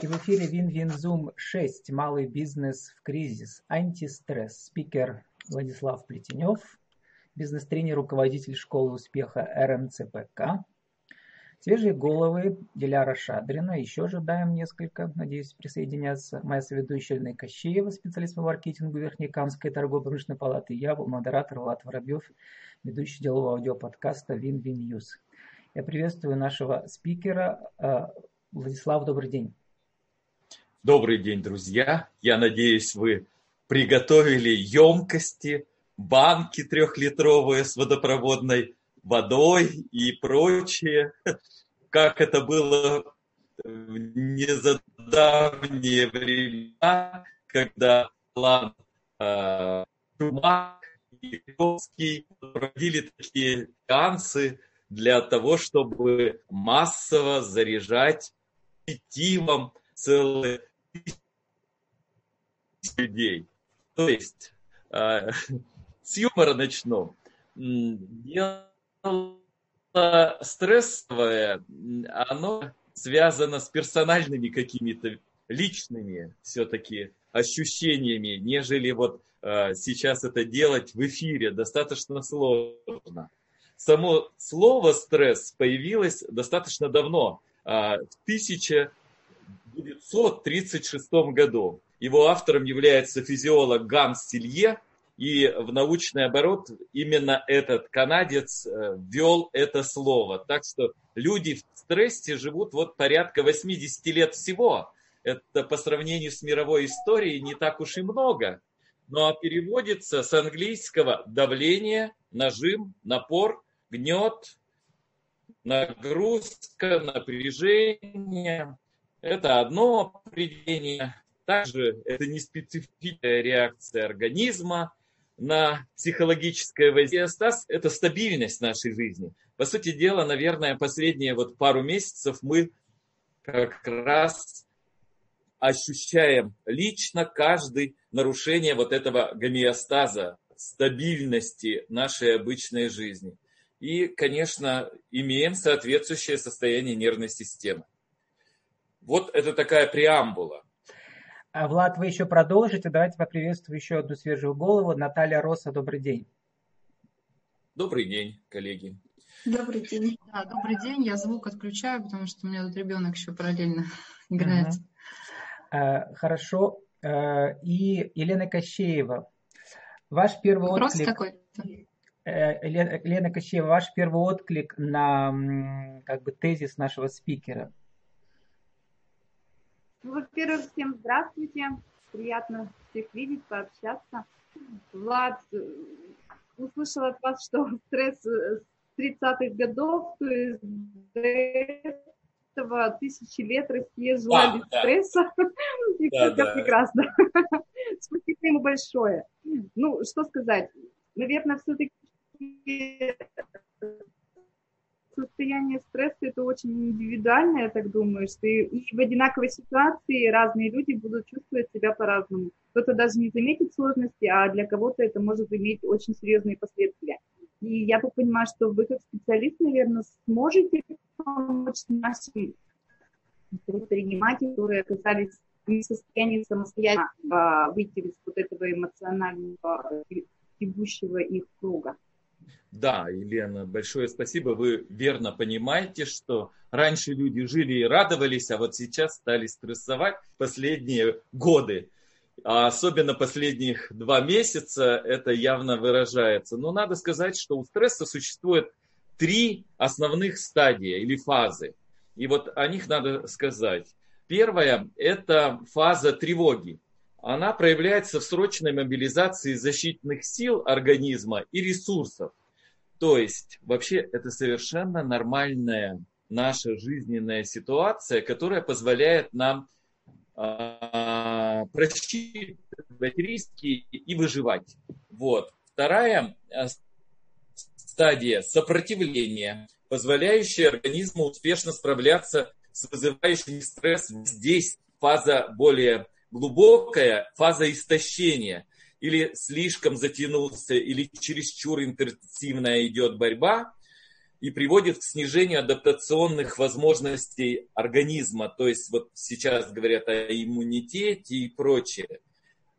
И в эфире Win-Win Zoom 6. Малый бизнес в кризис. Антистресс. Спикер Владислав Плетенев. Бизнес-тренер, руководитель школы успеха РМЦПК. Свежие головы Диляра Шадрина. Еще ожидаем несколько. Надеюсь, присоединятся. Моя соведущая Елена Кощеева, специалист по маркетингу Верхнекамской торгово-промышленной палаты. Я, модератор Влад Воробьев, ведущий делового аудиоподкаста Win-Win News. Я приветствую нашего спикера. Э, Владислав, добрый день. Добрый день, друзья. Я надеюсь, вы приготовили емкости, банки трехлитровые с водопроводной водой и прочее, как это было в незадавние времена, когда план э, Чумак и Ковский проводили такие танцы для того, чтобы массово заряжать позитивом целые людей. То есть, э, с юмора начну. Дело стрессовое, оно связано с персональными какими-то личными все-таки ощущениями, нежели вот э, сейчас это делать в эфире достаточно сложно. Само слово стресс появилось достаточно давно, э, в 1936 году. Его автором является физиолог Ганс Силье, и в научный оборот именно этот канадец э, ввел это слово. Так что люди в стрессе живут вот порядка 80 лет всего. Это по сравнению с мировой историей не так уж и много. Но ну, а переводится с английского давление, нажим, напор, гнет, нагрузка, напряжение. Это одно определение. Также это не специфическая реакция организма на психологическое воздействие. Это стабильность нашей жизни. По сути дела, наверное, последние вот пару месяцев мы как раз ощущаем лично каждый нарушение вот этого гомеостаза, стабильности нашей обычной жизни. И, конечно, имеем соответствующее состояние нервной системы. Вот это такая преамбула. А, Влад, вы еще продолжите. Давайте поприветствую еще одну свежую голову. Наталья Роса, добрый день. Добрый день, коллеги. Добрый день. Да, добрый день. Я звук отключаю, потому что у меня тут ребенок еще параллельно играет. Uh-huh. Хорошо. А, и Елена Кощеева. Ваш первый Вопрос отклик... какой э, Елена Кощеева, ваш первый отклик на как бы тезис нашего спикера – ну, во-первых, всем здравствуйте. Приятно всех видеть, пообщаться. Влад, э, услышала от вас, что стресс э, с 30-х годов, то есть до этого тысячи лет Россия жила без да. стресса. И да, все да. прекрасно. Спасибо ему большое. Ну, что сказать? Наверное, все-таки состояние стресса это очень индивидуально, я так думаю, что и, в одинаковой ситуации разные люди будут чувствовать себя по-разному. Кто-то даже не заметит сложности, а для кого-то это может иметь очень серьезные последствия. И я так понимаю, что вы как специалист, наверное, сможете помочь нашим предпринимателям, которые оказались не в состоянии самостоятельно а, выйти из вот этого эмоционального тягущего их круга. Да, Елена, большое спасибо. Вы верно понимаете, что раньше люди жили и радовались, а вот сейчас стали стрессовать последние годы. А особенно последних два месяца это явно выражается. Но надо сказать, что у стресса существует три основных стадии или фазы. И вот о них надо сказать. Первая – это фаза тревоги. Она проявляется в срочной мобилизации защитных сил организма и ресурсов. То есть вообще это совершенно нормальная наша жизненная ситуация, которая позволяет нам э, просчитывать риски и выживать. Вот. Вторая а, стадия сопротивления, позволяющая организму успешно справляться с вызывающим стресс. Здесь фаза более глубокая, фаза истощения – или слишком затянулся, или чересчур интенсивная идет борьба. и приводит к снижению адаптационных возможностей организма. То есть вот сейчас говорят о иммунитете и прочее.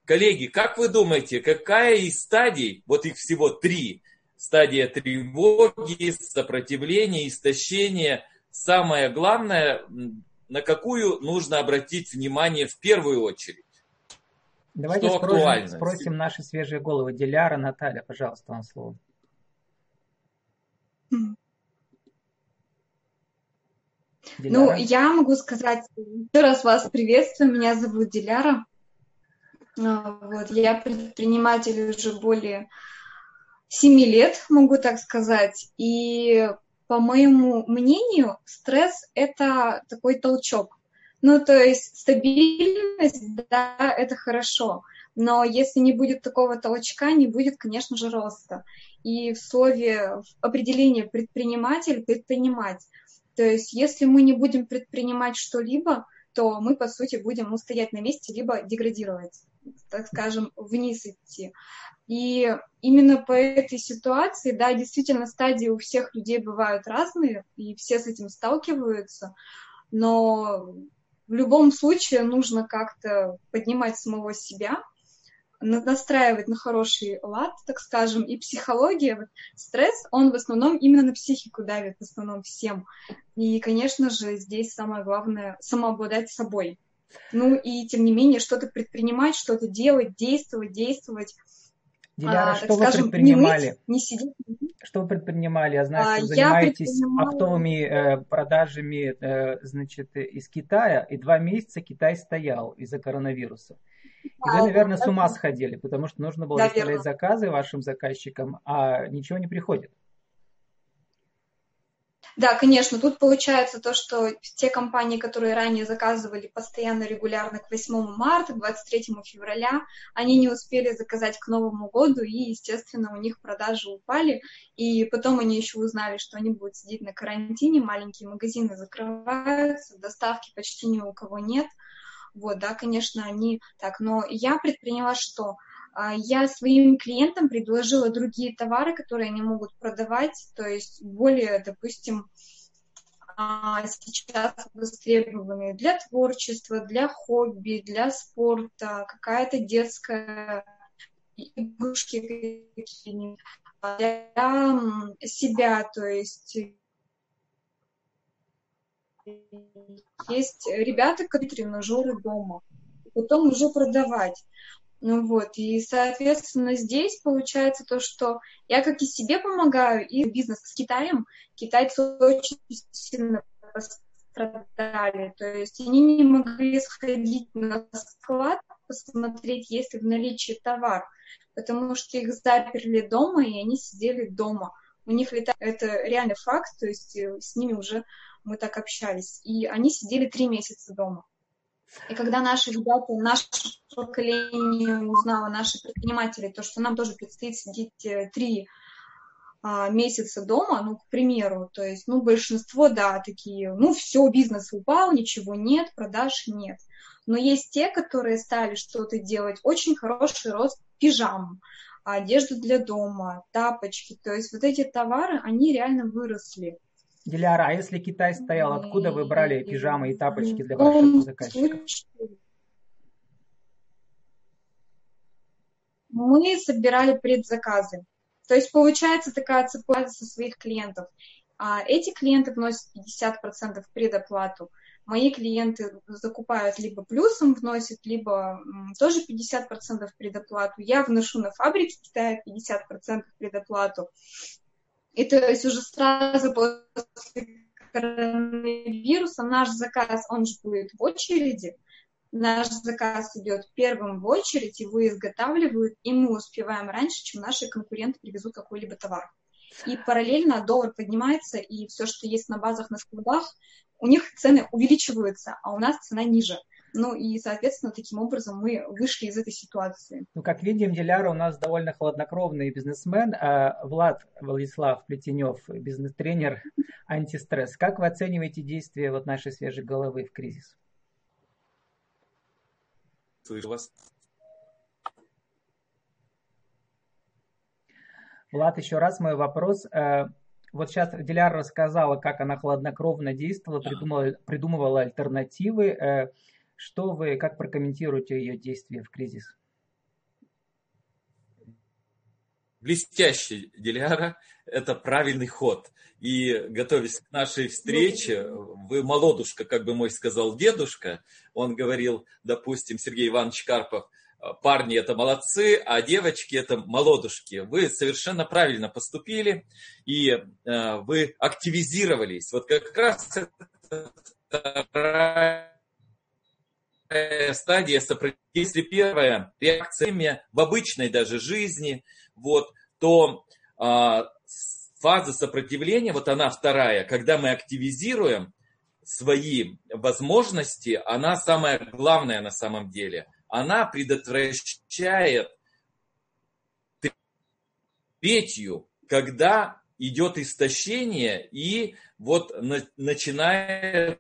Коллеги, как вы думаете, какая из стадий, вот их всего три, стадия тревоги, сопротивления, истощения, самое главное, на какую нужно обратить внимание в первую очередь? Давайте спросим, спросим наши свежие головы. Диляра, Наталья, пожалуйста, вам слово. Ну, я могу сказать, еще раз вас приветствую, меня зовут Диляра. А, вот, я предприниматель уже более семи лет, могу так сказать. И по моему мнению, стресс – это такой толчок. Ну, то есть стабильность, да, это хорошо. Но если не будет такого толчка, не будет, конечно же, роста. И в слове, в определении предприниматель – предпринимать. То есть если мы не будем предпринимать что-либо, то мы, по сути, будем ну, стоять на месте, либо деградировать, так скажем, вниз идти. И именно по этой ситуации, да, действительно, стадии у всех людей бывают разные, и все с этим сталкиваются, но в любом случае нужно как-то поднимать самого себя, настраивать на хороший лад, так скажем, и психология, вот, стресс, он в основном именно на психику давит, в основном всем. И, конечно же, здесь самое главное — самообладать собой. Ну и, тем не менее, что-то предпринимать, что-то делать, действовать, действовать. Диляра, а, что вы скажем, предпринимали? Не, не сидеть. Что вы предпринимали? Я знаю, что а, занимаетесь предпринимала... оптовыми э, продажами э, значит, из Китая, и два месяца Китай стоял из-за коронавируса. И вы, наверное, с ума сходили, потому что нужно было выставлять заказы вашим заказчикам, а ничего не приходит. Да, конечно, тут получается то, что те компании, которые ранее заказывали постоянно, регулярно к 8 марта, к 23 февраля, они не успели заказать к Новому году, и, естественно, у них продажи упали, и потом они еще узнали, что они будут сидеть на карантине, маленькие магазины закрываются, доставки почти ни у кого нет, вот, да, конечно, они так, но я предприняла что? А, я своим клиентам предложила другие товары, которые они могут продавать, то есть более, допустим, а, сейчас востребованные для творчества, для хобби, для спорта, какая-то детская игрушки какие-нибудь, для себя, то есть есть ребята, которые тренажеры дома, потом уже продавать. Ну вот, и, соответственно, здесь получается то, что я как и себе помогаю, и бизнес с Китаем, китайцы очень сильно пострадали, то есть они не могли сходить на склад, посмотреть, есть ли в наличии товар, потому что их заперли дома, и они сидели дома. У них это, это реальный факт, то есть э, с ними уже мы так общались. И они сидели три месяца дома. И когда наши ребята, наше поколение узнало, наши предприниматели, то, что нам тоже предстоит сидеть э, три а, месяца дома, ну, к примеру, то есть, ну, большинство, да, такие, ну, все, бизнес упал, ничего нет, продаж нет. Но есть те, которые стали что-то делать, очень хороший рост пижам, одежду для дома, тапочки, то есть вот эти товары, они реально выросли. Диляра, а если Китай стоял, откуда вы брали пижамы и тапочки для ваших заказчиков? Мы собирали предзаказы. То есть получается такая цепочка со своих клиентов. А эти клиенты вносят 50% предоплату. Мои клиенты закупают либо плюсом вносят, либо тоже 50% предоплату. Я вношу на фабрике в Китае 50% предоплату. И то есть уже сразу после коронавируса наш заказ, он же будет в очереди, наш заказ идет первым в очередь, его изготавливают, и мы успеваем раньше, чем наши конкуренты привезут какой-либо товар. И параллельно доллар поднимается, и все, что есть на базах, на складах, у них цены увеличиваются, а у нас цена ниже. Ну и, соответственно, таким образом мы вышли из этой ситуации. Ну, как видим, Диляра у нас довольно хладнокровный бизнесмен, а Влад Владислав Плетенев, бизнес-тренер антистресс. Как вы оцениваете действия вот нашей свежей головы в кризис? Слышу вас. Влад, еще раз мой вопрос. Э, Вот сейчас Диляра рассказала, как она хладнокровно действовала, придумала, придумывала альтернативы. Что вы, как прокомментируете ее действия в кризис? блестящий Диляра, это правильный ход. И готовясь к нашей встрече, вы молодушка, как бы мой сказал дедушка, он говорил, допустим, Сергей Иванович Карпов, парни это молодцы, а девочки это молодушки. Вы совершенно правильно поступили, и э, вы активизировались. Вот как раз вторая стадия сопротивления, если первая реакция в обычной даже жизни – вот, то а, фаза сопротивления, вот она вторая, когда мы активизируем свои возможности, она самая главная на самом деле. Она предотвращает третью, когда идет истощение и вот на, начинается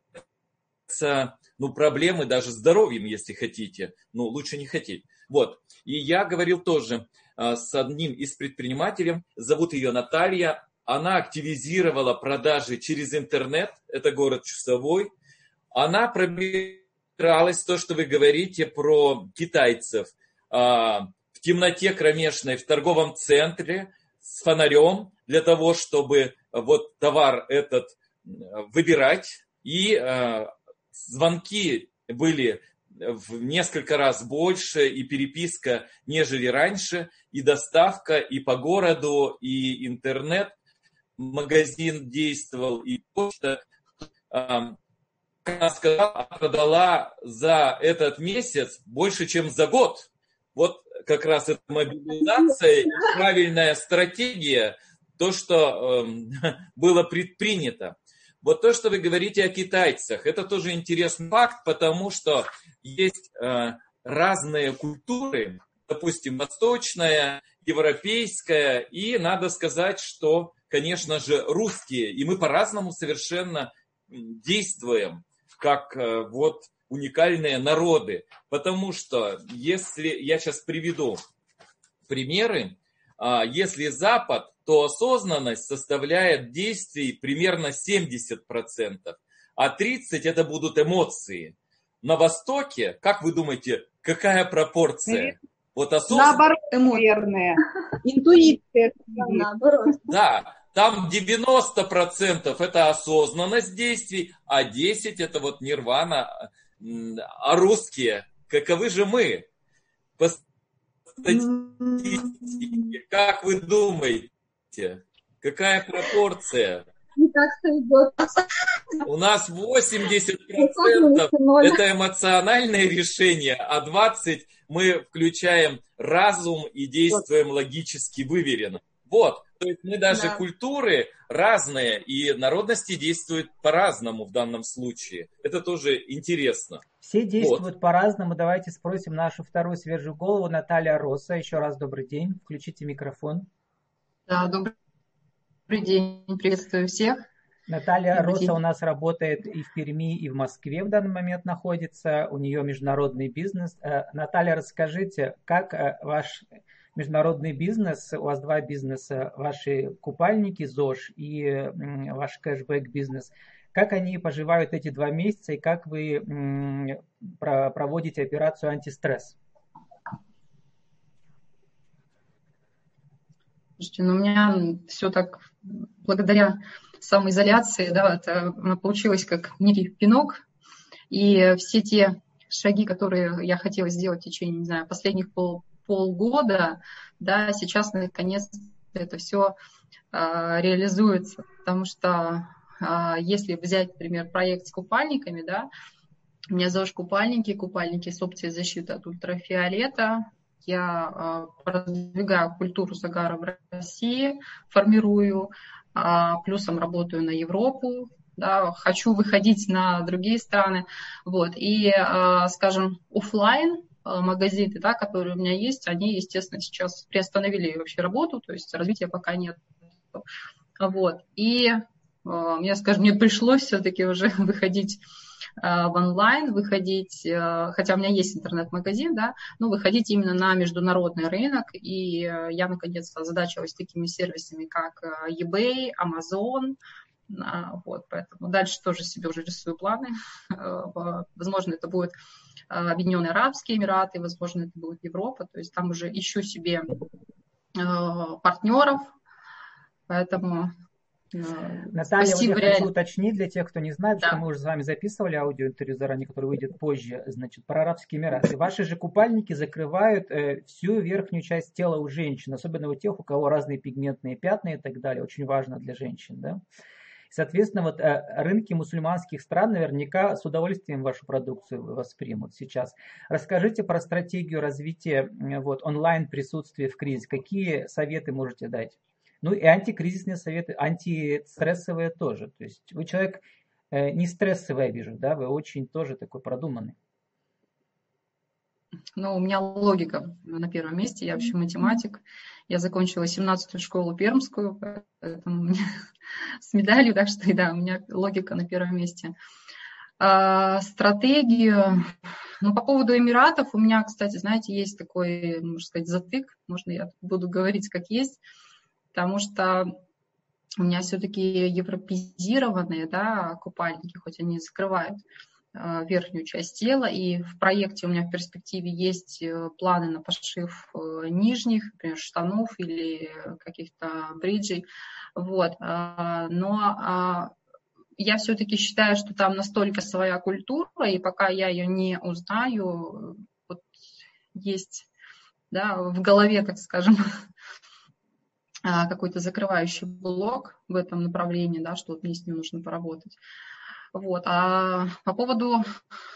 ну, проблемы даже с здоровьем, если хотите. Ну, лучше не хотеть. Вот. И я говорил тоже, а, с одним из предпринимателей, зовут ее Наталья. Она активизировала продажи через интернет, это город Чусовой. Она пробиралась, то, что вы говорите про китайцев, а, в темноте кромешной в торговом центре с фонарем для того, чтобы вот товар этот выбирать. И а, звонки были в несколько раз больше и переписка, нежели раньше, и доставка и по городу, и интернет, магазин действовал, и почта. Она сказала, продала за этот месяц больше, чем за год. Вот как раз эта мобилизация, правильная стратегия, то, что э, было предпринято. Вот то, что вы говорите о китайцах, это тоже интересный факт, потому что есть э, разные культуры, допустим, восточная, европейская, и надо сказать, что, конечно же, русские, и мы по-разному совершенно действуем, как э, вот уникальные народы, потому что если я сейчас приведу примеры, а, если Запад, то осознанность составляет действий примерно 70%, а 30% это будут эмоции на Востоке, как вы думаете, какая пропорция? Вот осознанно... Наоборот, наверное. Интуиция. Наоборот. Да, там 90% это осознанность действий, а 10% это вот нирвана. А русские, каковы же мы? По статистике, как вы думаете, какая пропорция? идет. У нас 80% это эмоциональное решение, а 20% мы включаем разум и действуем логически выверенно. Вот, то есть мы даже да. культуры разные, и народности действуют по-разному в данном случае. Это тоже интересно. Все действуют вот. по-разному. Давайте спросим нашу вторую свежую голову, Наталья Роса. Еще раз добрый день. Включите микрофон. Да, добрый день, приветствую всех. Наталья день. у нас работает и в Перми, и в Москве в данный момент находится. У нее международный бизнес. Э, Наталья, расскажите, как э, ваш международный бизнес, у вас два бизнеса, ваши купальники ЗОЖ и ваш кэшбэк-бизнес, как они поживают эти два месяца и как вы проводите операцию антистресс? Слушайте, ну у меня все так благодаря самоизоляции, да, это получилось как некий пинок, и все те шаги, которые я хотела сделать в течение, не знаю, последних пол, полгода, да, сейчас наконец это все а, реализуется, потому что а, если взять, например, проект с купальниками, да, у меня ЗОЖ купальники, купальники с опцией защиты от ультрафиолета, я а, продвигаю культуру загара в России, формирую, а, плюсом работаю на Европу, да, хочу выходить на другие страны, вот, и, а, скажем, офлайн магазины, да, которые у меня есть, они, естественно, сейчас приостановили вообще работу, то есть развития пока нет. Вот. И мне, скажем, мне пришлось все-таки уже выходить в онлайн, выходить, хотя у меня есть интернет-магазин, да, но выходить именно на международный рынок. И я, наконец-то, озадачилась такими сервисами, как eBay, Amazon, вот, поэтому дальше тоже себе уже рисую планы. Возможно, это будет Объединенные Арабские Эмираты, возможно, это будет Европа. То есть там уже ищу себе партнеров, поэтому Наталья, Спасибо, вот я хочу уточнить для тех, кто не знает, да. что мы уже с вами записывали аудиоинтервью заранее, которое выйдет позже, значит, про Арабские Эмираты. Ваши же купальники закрывают э, всю верхнюю часть тела у женщин, особенно у тех, у кого разные пигментные пятна и так далее. Очень важно для женщин, да? Соответственно, вот э, рынки мусульманских стран наверняка с удовольствием вашу продукцию воспримут сейчас. Расскажите про стратегию развития вот, онлайн присутствия в кризис. Какие советы можете дать? Ну и антикризисные советы, антистрессовые тоже. То есть вы человек э, не стрессовый, я вижу, да, вы очень тоже такой продуманный. Ну, у меня логика на первом месте, я вообще математик. Я закончила 17-ю школу пермскую, поэтому с медалью, так что да, у меня логика на первом месте. А, стратегию, ну, по поводу Эмиратов, у меня, кстати, знаете, есть такой, можно сказать, затык, можно я буду говорить как есть потому что у меня все-таки европезированные да, купальники, хоть они закрывают э, верхнюю часть тела, и в проекте у меня в перспективе есть э, планы на пошив э, нижних, например, штанов или каких-то бриджей, вот, но а, я все-таки считаю, что там настолько своя культура, и пока я ее не узнаю, вот есть да, в голове, так скажем, А, какой-то закрывающий блок в этом направлении, да, что вот мне с ним нужно поработать. Вот. А по поводу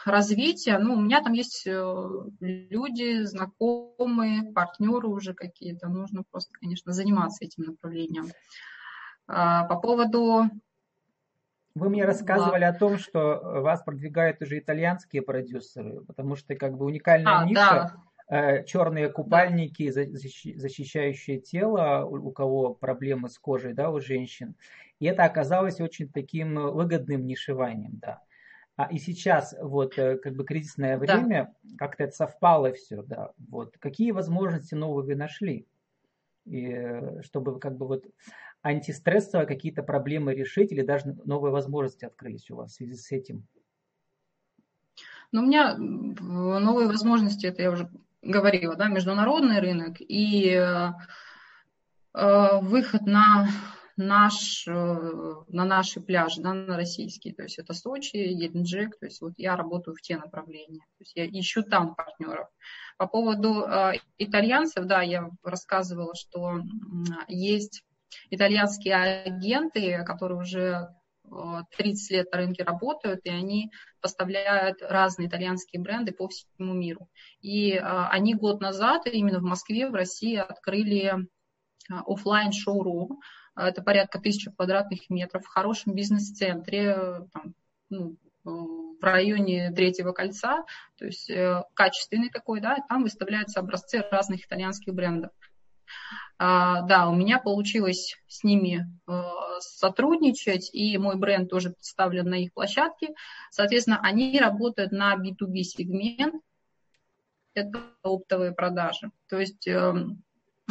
развития, ну, у меня там есть э, люди, знакомые, партнеры уже какие-то. Нужно просто, конечно, заниматься этим направлением. А по поводу... Вы мне рассказывали да. о том, что вас продвигают уже итальянские продюсеры, потому что как бы уникальная а, ниша. Да черные купальники, защищающие тело, у кого проблемы с кожей, да, у женщин. И это оказалось очень таким выгодным нишеваем, да. А и сейчас вот э, как бы кризисное время, да. как-то это совпало все, да. Вот какие возможности новые вы нашли, и, э, чтобы как бы вот антистрессово какие-то проблемы решить или даже новые возможности открылись у вас в связи с этим? Ну, у меня новые возможности, это я уже говорила, да, международный рынок и э, выход на наш, э, на наши пляжи, да, на российские, то есть это Сочи, Геленджик, то есть вот я работаю в те направления, то есть я ищу там партнеров. По поводу э, итальянцев, да, я рассказывала, что есть итальянские агенты, которые уже 30 лет на рынке работают, и они поставляют разные итальянские бренды по всему миру. И а, они год назад именно в Москве, в России открыли а, офлайн шоурум Это порядка тысячи квадратных метров в хорошем бизнес-центре, там, ну, в районе третьего кольца, то есть э, качественный такой, да, там выставляются образцы разных итальянских брендов. А, да, у меня получилось с ними э, сотрудничать, и мой бренд тоже представлен на их площадке. Соответственно, они работают на B2B сегмент, это оптовые продажи. То есть эм,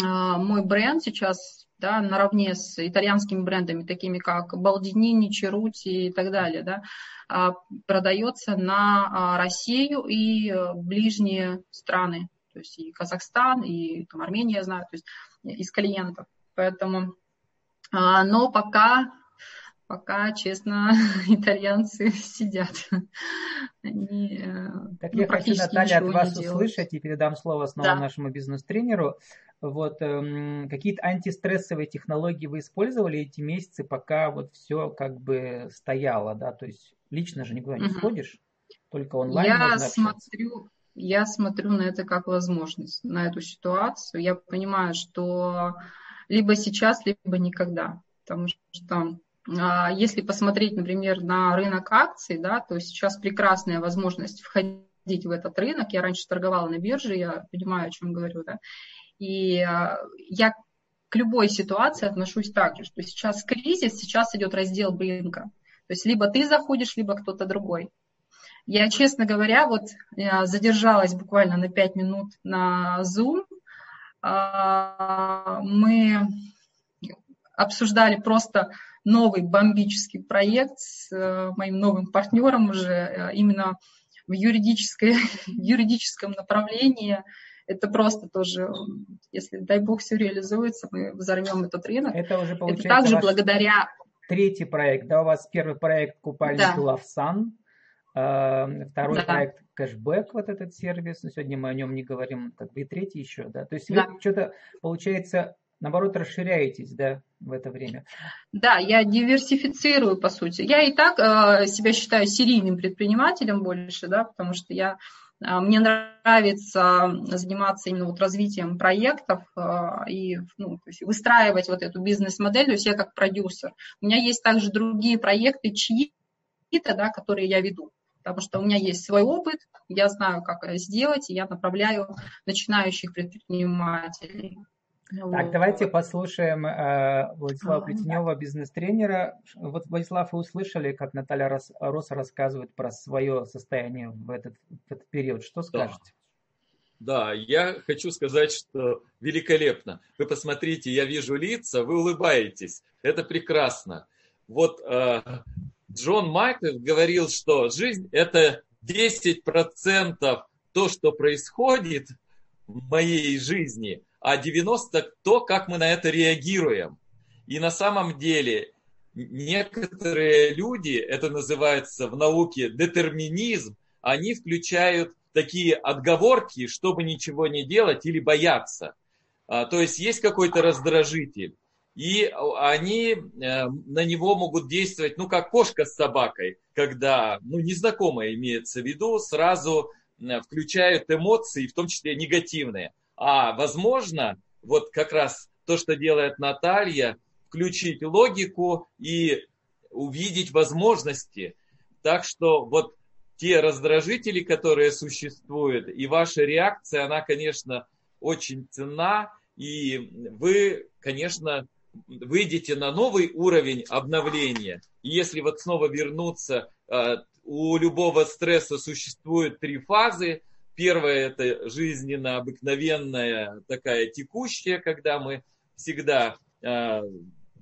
а, мой бренд сейчас да, наравне с итальянскими брендами, такими как Балдинини, Черути и так далее, да, а, продается на Россию и э, ближние страны, то есть и Казахстан, и там, Армения, я знаю, то есть из клиентов. Поэтому, а, но пока, пока, честно, итальянцы сидят. Они, э, так ну, я хочу, Наталья, от вас услышать и передам слово снова да. нашему бизнес-тренеру. Вот эм, какие-то антистрессовые технологии вы использовали эти месяцы, пока вот все как бы стояло, да, то есть лично же никуда не угу. сходишь, только онлайн. Я смотрю, я смотрю на это как возможность, на эту ситуацию. Я понимаю, что либо сейчас, либо никогда. Потому что а, если посмотреть, например, на рынок акций, да, то сейчас прекрасная возможность входить в этот рынок. Я раньше торговала на бирже, я понимаю, о чем говорю, да. И а, я к любой ситуации отношусь так же, что сейчас кризис, сейчас идет раздел рынка. То есть либо ты заходишь, либо кто-то другой. Я, честно говоря, вот я задержалась буквально на 5 минут на Zoom. А, мы обсуждали просто новый бомбический проект с э, моим новым партнером уже э, именно в, юридической, юридическом направлении. Это просто тоже, если, дай бог, все реализуется, мы взорвем этот рынок. Это уже получается Это также благодаря... Третий проект, да, у вас первый проект «Купальник да. Love Sun», э, второй да. проект кэшбэк, вот этот сервис, но сегодня мы о нем не говорим, как бы и третий еще, да, то есть да. вы что-то, получается, наоборот, расширяетесь, да, в это время? Да, я диверсифицирую, по сути. Я и так э, себя считаю серийным предпринимателем больше, да, потому что я э, мне нравится заниматься именно вот развитием проектов э, и ну, то есть выстраивать вот эту бизнес-модель, то есть я как продюсер. У меня есть также другие проекты, чьи-то, да, которые я веду потому что у меня есть свой опыт, я знаю, как это сделать, и я направляю начинающих предпринимателей. Так, давайте послушаем э, Владислава Плетенева, бизнес-тренера. Вот, Владислав, вы услышали, как Наталья Рос, Роса рассказывает про свое состояние в этот, в этот период. Что скажете? Да. да, я хочу сказать, что великолепно. Вы посмотрите, я вижу лица, вы улыбаетесь. Это прекрасно. Вот э, Джон Майкл говорил, что жизнь – это 10% то, что происходит в моей жизни – а 90 то, как мы на это реагируем. И на самом деле некоторые люди, это называется в науке детерминизм, они включают такие отговорки, чтобы ничего не делать или бояться. А, то есть есть какой-то раздражитель, и они э, на него могут действовать, ну, как кошка с собакой, когда, ну, незнакомое имеется в виду, сразу э, включают эмоции, в том числе негативные. А возможно, вот как раз то, что делает Наталья, включить логику и увидеть возможности. Так что вот те раздражители, которые существуют, и ваша реакция, она, конечно, очень ценна, и вы, конечно, выйдете на новый уровень обновления. И если вот снова вернуться, э, у любого стресса существует три фазы, Первое – это жизненно обыкновенная такая текущая, когда мы всегда э,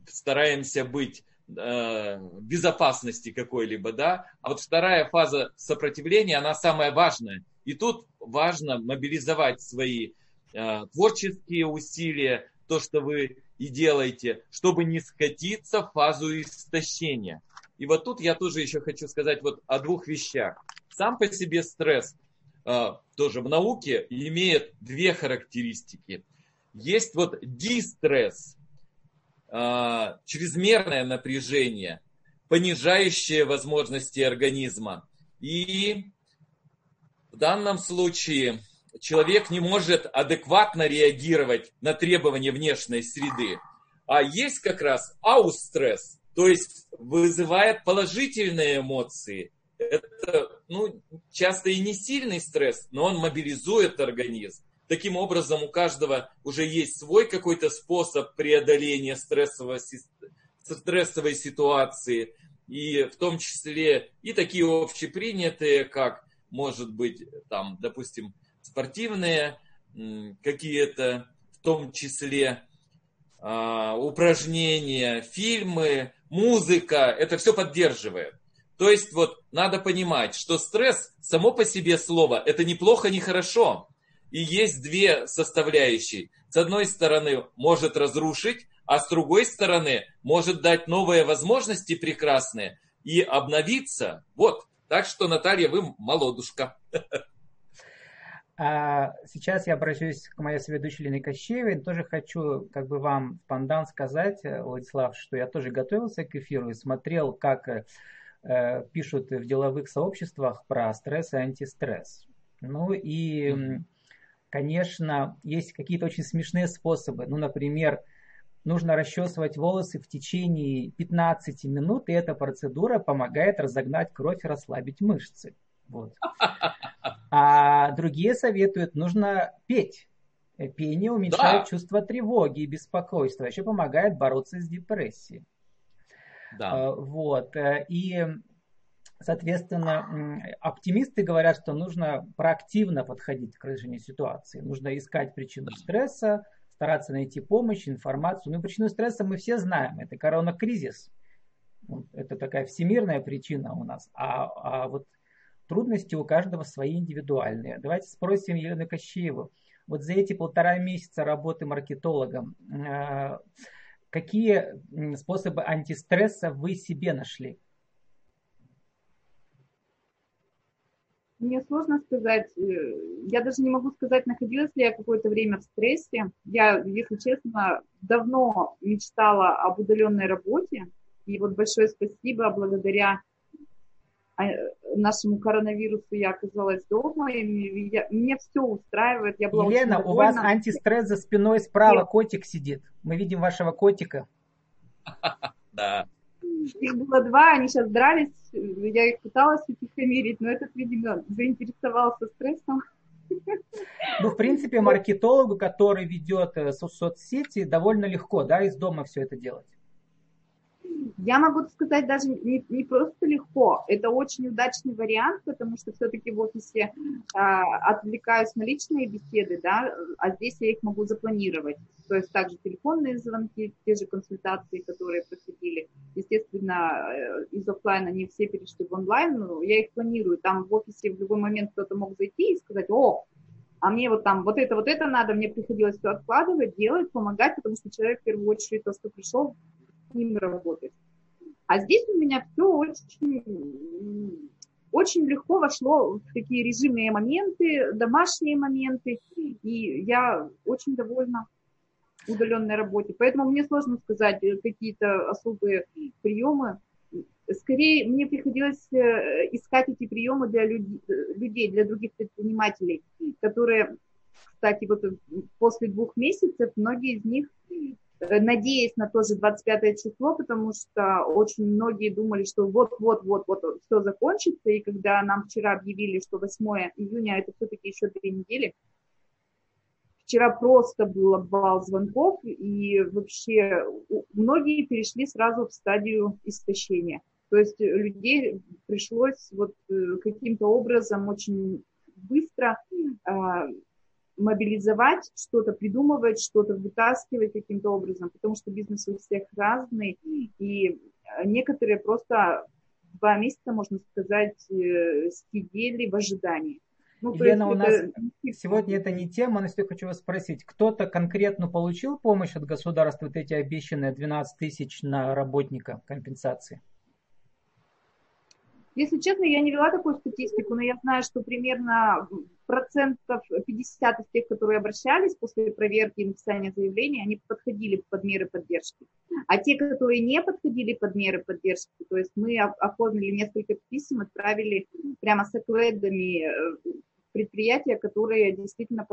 стараемся быть э, безопасности какой-либо, да. А вот вторая фаза сопротивления, она самая важная. И тут важно мобилизовать свои творческие усилия, то, что вы и делаете, чтобы не скатиться в фазу истощения. И вот тут я тоже еще хочу сказать вот о двух вещах. Сам по себе стресс – а, тоже в науке имеет две характеристики. Есть вот дистресс, а, чрезмерное напряжение, понижающее возможности организма. И в данном случае человек не может адекватно реагировать на требования внешней среды. А есть как раз аустресс, то есть вызывает положительные эмоции – это ну, часто и не сильный стресс, но он мобилизует организм. Таким образом, у каждого уже есть свой какой-то способ преодоления стрессовой, ситуации. И в том числе и такие общепринятые, как, может быть, там, допустим, спортивные какие-то, в том числе э, упражнения, фильмы, музыка, это все поддерживает. То есть вот надо понимать, что стресс само по себе слово это не плохо, не хорошо. И есть две составляющие. С одной стороны может разрушить, а с другой стороны может дать новые возможности прекрасные и обновиться. Вот. Так что, Наталья, вы молодушка. А сейчас я обращусь к моей соведущей Лене Кощеевой. Тоже хочу как бы вам в пандан сказать, Владислав, что я тоже готовился к эфиру и смотрел, как Э, пишут в деловых сообществах про стресс и антистресс. Ну и, конечно, есть какие-то очень смешные способы. Ну, например, нужно расчесывать волосы в течение 15 минут, и эта процедура помогает разогнать кровь и расслабить мышцы. Вот. А другие советуют, нужно петь. Пение уменьшает да. чувство тревоги и беспокойства, еще помогает бороться с депрессией. Да. Э, вот. Э, и Соответственно, оптимисты говорят, что нужно проактивно подходить к решению ситуации. Нужно искать причину стресса, стараться найти помощь, информацию. Ну, причину стресса мы все знаем. Это коронакризис. Это такая всемирная причина у нас. А, а вот трудности у каждого свои индивидуальные. Давайте спросим Елену Кощееву. Вот за эти полтора месяца работы маркетологом, э, какие способы антистресса вы себе нашли? Мне сложно сказать. Э, я даже не могу сказать, находилась ли я какое-то время в стрессе. Я, если честно, давно мечтала об удаленной работе. И вот большое спасибо, благодаря нашему коронавирусу я оказалась дома, и я, меня все устраивает. Я была Елена, у вас антистресс за спиной справа, Нет. котик сидит. Мы видим вашего котика. Да. Их было два, они сейчас дрались, я их пыталась утихомирить, но этот, видимо, заинтересовался стрессом. Ну, в принципе, маркетологу, который ведет э, соцсети, довольно легко, да, из дома все это делать. Я могу сказать даже не, не просто легко, это очень удачный вариант, потому что все-таки в офисе а, отвлекаюсь на личные беседы, да, а здесь я их могу запланировать. То есть также телефонные звонки, те же консультации, которые проходили. Естественно, э, из офлайна не все перешли в онлайн, но я их планирую. Там в офисе в любой момент кто-то мог зайти и сказать, о, а мне вот там вот это, вот это надо, мне приходилось все откладывать, делать, помогать, потому что человек в первую очередь то, что пришел, ним работать. А здесь у меня все очень, очень легко вошло в такие режимные моменты, домашние моменты, и я очень довольна удаленной работе. Поэтому мне сложно сказать э, какие-то особые приемы. Скорее, мне приходилось э, искать эти приемы для людей, для других предпринимателей, которые, кстати, вот после двух месяцев многие из них Э, надеясь на то же 25 число, потому что очень многие думали, что вот-вот-вот-вот все закончится, и когда нам вчера объявили, что 8 июня, это все-таки еще две недели, вчера просто был обвал звонков, и вообще многие перешли сразу в стадию истощения. То есть людей пришлось вот э, каким-то образом очень быстро а, мобилизовать, что-то придумывать, что-то вытаскивать каким-то образом, потому что бизнес у всех разный, и некоторые просто два месяца, можно сказать, э, сидели в ожидании. Ну, Елена, у нас это... сегодня это не тема, но если хочу вас спросить, кто-то конкретно получил помощь от государства, вот эти обещанные 12 тысяч на работника компенсации? Если честно, я не вела такую статистику, но я знаю, что примерно процентов 50 из тех, которые обращались после проверки и написания заявления, они подходили под меры поддержки. А те, которые не подходили под меры поддержки, то есть мы оформили несколько писем, отправили прямо с акведами э, предприятия, которые действительно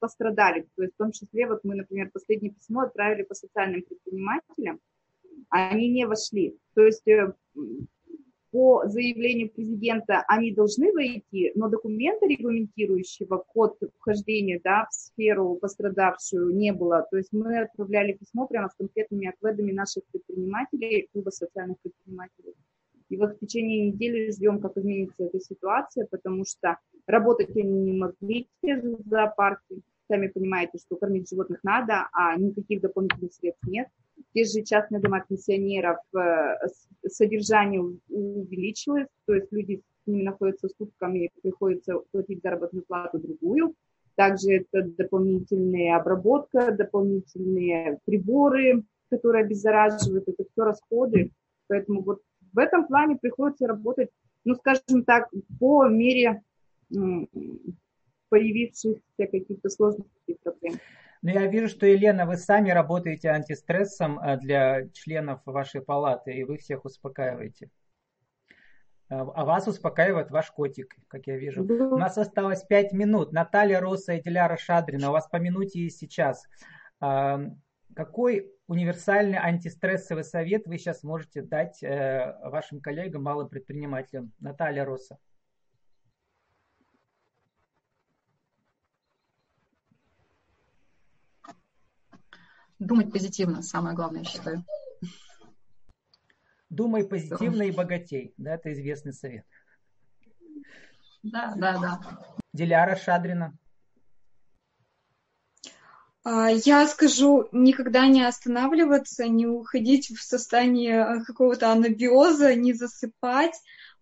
пострадали. То есть в том числе, вот мы, например, последнее письмо отправили по социальным предпринимателям, они не вошли. То есть э, по заявлению президента они должны войти, но документа, регламентирующего код вхождения да, в сферу пострадавшую, не было. То есть мы отправляли письмо прямо с конкретными отведами наших предпринимателей, клуба социальных предпринимателей. И вот в течение недели ждем, как изменится эта ситуация, потому что работать они не могли, те же зоопарки. Сами понимаете, что кормить животных надо, а никаких дополнительных средств нет. Те же частные дома пенсионеров, э, содержание увеличилось, то есть люди с ними находятся сутками, приходится платить заработную плату другую. Также это дополнительная обработка, дополнительные приборы, которые обеззараживают, это все расходы. Поэтому вот в этом плане приходится работать, ну, скажем так, по мере появившихся каких-то сложностей проблем. Но я вижу, что, Елена, вы сами работаете антистрессом э, для членов вашей палаты, и вы всех успокаиваете. Э, а вас успокаивает ваш котик, как я вижу. У нас осталось пять минут. Наталья Роса и Диляра Шадрина, у вас по минуте и сейчас. А, какой универсальный антистрессовый совет вы сейчас можете дать э, вашим коллегам, малым предпринимателям? Наталья Роса. Думать позитивно, самое главное, я считаю. Думай позитивно и богатей. Да, это известный совет. Да, да, да. Диляра Шадрина. А, я скажу, никогда не останавливаться, не уходить в состояние какого-то анабиоза, не засыпать,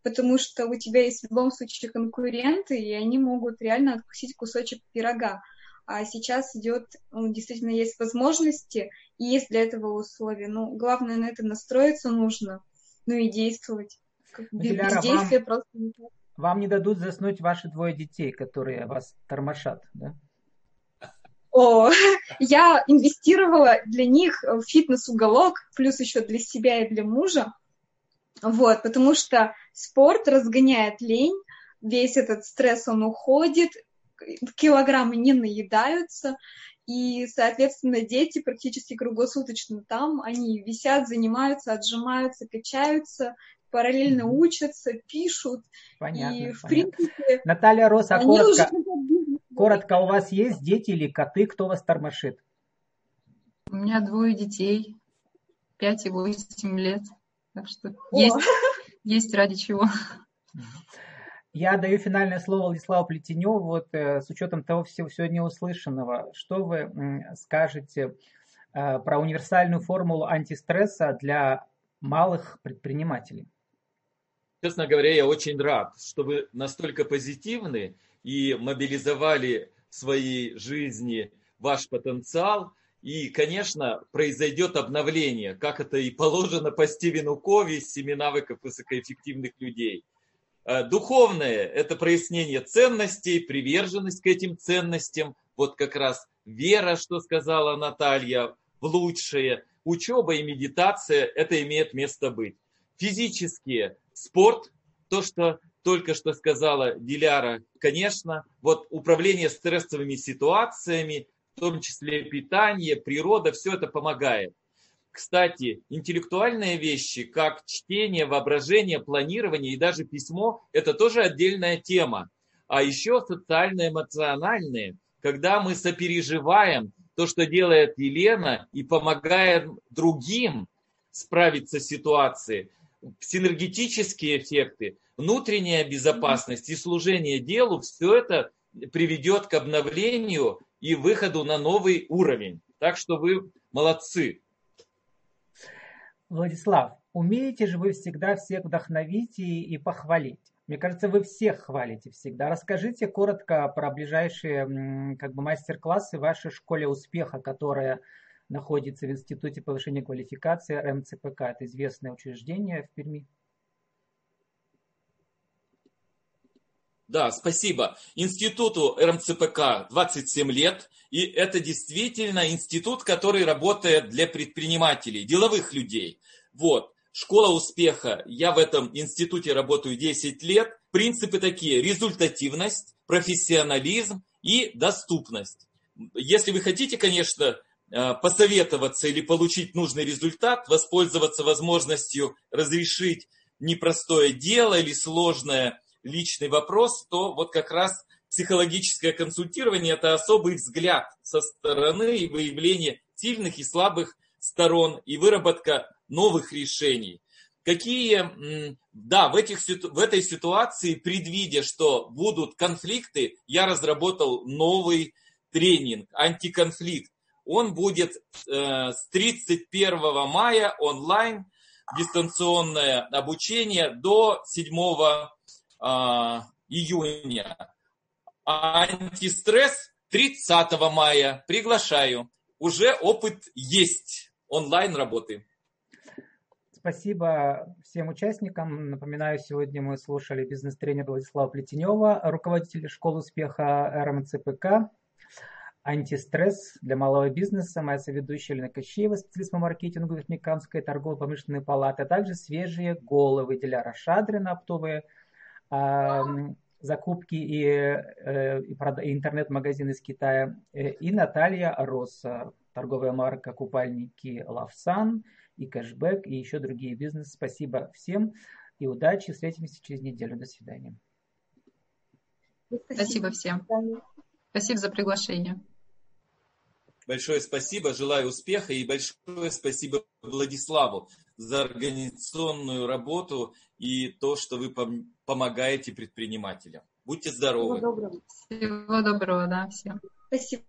потому что у тебя есть в любом случае конкуренты, и они могут реально откусить кусочек пирога. А сейчас идет, ну, действительно есть возможности, и есть для этого условия. Ну, главное на это настроиться нужно, ну и действовать. Без действия вам, просто не Вам не дадут заснуть ваши двое детей, которые вас тормошат, да? О, я инвестировала для них в фитнес-уголок, плюс еще для себя и для мужа. Вот, потому что спорт разгоняет лень, весь этот стресс, он уходит, килограммы не наедаются, и, соответственно, дети практически круглосуточно там, они висят, занимаются, отжимаются, качаются, параллельно учатся, пишут. Понятно, и, в понятно. принципе... Наталья Роса, коротко, уже... коротко, у вас есть дети или коты, кто вас тормошит? У меня двое детей, пять и восемь лет. Так что есть, есть ради чего. Я даю финальное слово Владиславу Плетеневу. Вот э, с учетом того всего сегодня услышанного, что вы скажете э, про универсальную формулу антистресса для малых предпринимателей? Честно говоря, я очень рад, что вы настолько позитивны и мобилизовали в своей жизни ваш потенциал. И, конечно, произойдет обновление, как это и положено по Стивену Кови, семи навыков высокоэффективных людей – духовное – это прояснение ценностей, приверженность к этим ценностям. Вот как раз вера, что сказала Наталья, в лучшее. Учеба и медитация – это имеет место быть. Физические – спорт, то, что только что сказала Диляра, конечно, вот управление стрессовыми ситуациями, в том числе питание, природа, все это помогает. Кстати, интеллектуальные вещи, как чтение, воображение, планирование и даже письмо, это тоже отдельная тема. А еще социально-эмоциональные, когда мы сопереживаем то, что делает Елена, и помогаем другим справиться с ситуацией. Синергетические эффекты, внутренняя безопасность и служение делу, все это приведет к обновлению и выходу на новый уровень. Так что вы молодцы. Владислав, умеете же вы всегда всех вдохновить и, и похвалить. Мне кажется, вы всех хвалите всегда. Расскажите коротко про ближайшие как бы, мастер-классы в вашей школе успеха, которая находится в Институте повышения квалификации РМЦПК. Это известное учреждение в Перми. Да, спасибо. Институту РМЦПК 27 лет, и это действительно институт, который работает для предпринимателей, деловых людей. Вот. Школа успеха. Я в этом институте работаю 10 лет. Принципы такие. Результативность, профессионализм и доступность. Если вы хотите, конечно, э, посоветоваться или получить нужный результат, воспользоваться возможностью разрешить непростое дело или сложное личный вопрос, то вот как раз психологическое консультирование – это особый взгляд со стороны и выявление сильных и слабых сторон и выработка новых решений. Какие, да, в, этих, в этой ситуации, предвидя, что будут конфликты, я разработал новый тренинг «Антиконфликт». Он будет э, с 31 мая онлайн, дистанционное обучение до 7 э, июня. Антистресс 30 мая. Приглашаю. Уже опыт есть онлайн работы. Спасибо всем участникам. Напоминаю, сегодня мы слушали бизнес-тренера Владислава Плетенева, руководителя школы успеха РМЦПК, антистресс для малого бизнеса, моя соведущая Елена Кощеева, специалист по маркетингу Верхнекамской торгово-промышленной палаты, а также свежие головы Диляра Шадрина, оптовые закупки и, э, и, и интернет-магазин из Китая, э, и Наталья Росса, торговая марка купальники Лавсан и кэшбэк, и еще другие бизнесы. Спасибо всем и удачи. Встретимся через неделю. До свидания. Спасибо всем. Спасибо за приглашение. Большое спасибо, желаю успеха и большое спасибо Владиславу за организационную работу и то, что вы помогаете предпринимателям. Будьте здоровы. Всего доброго. Всего доброго, да, всем. Спасибо.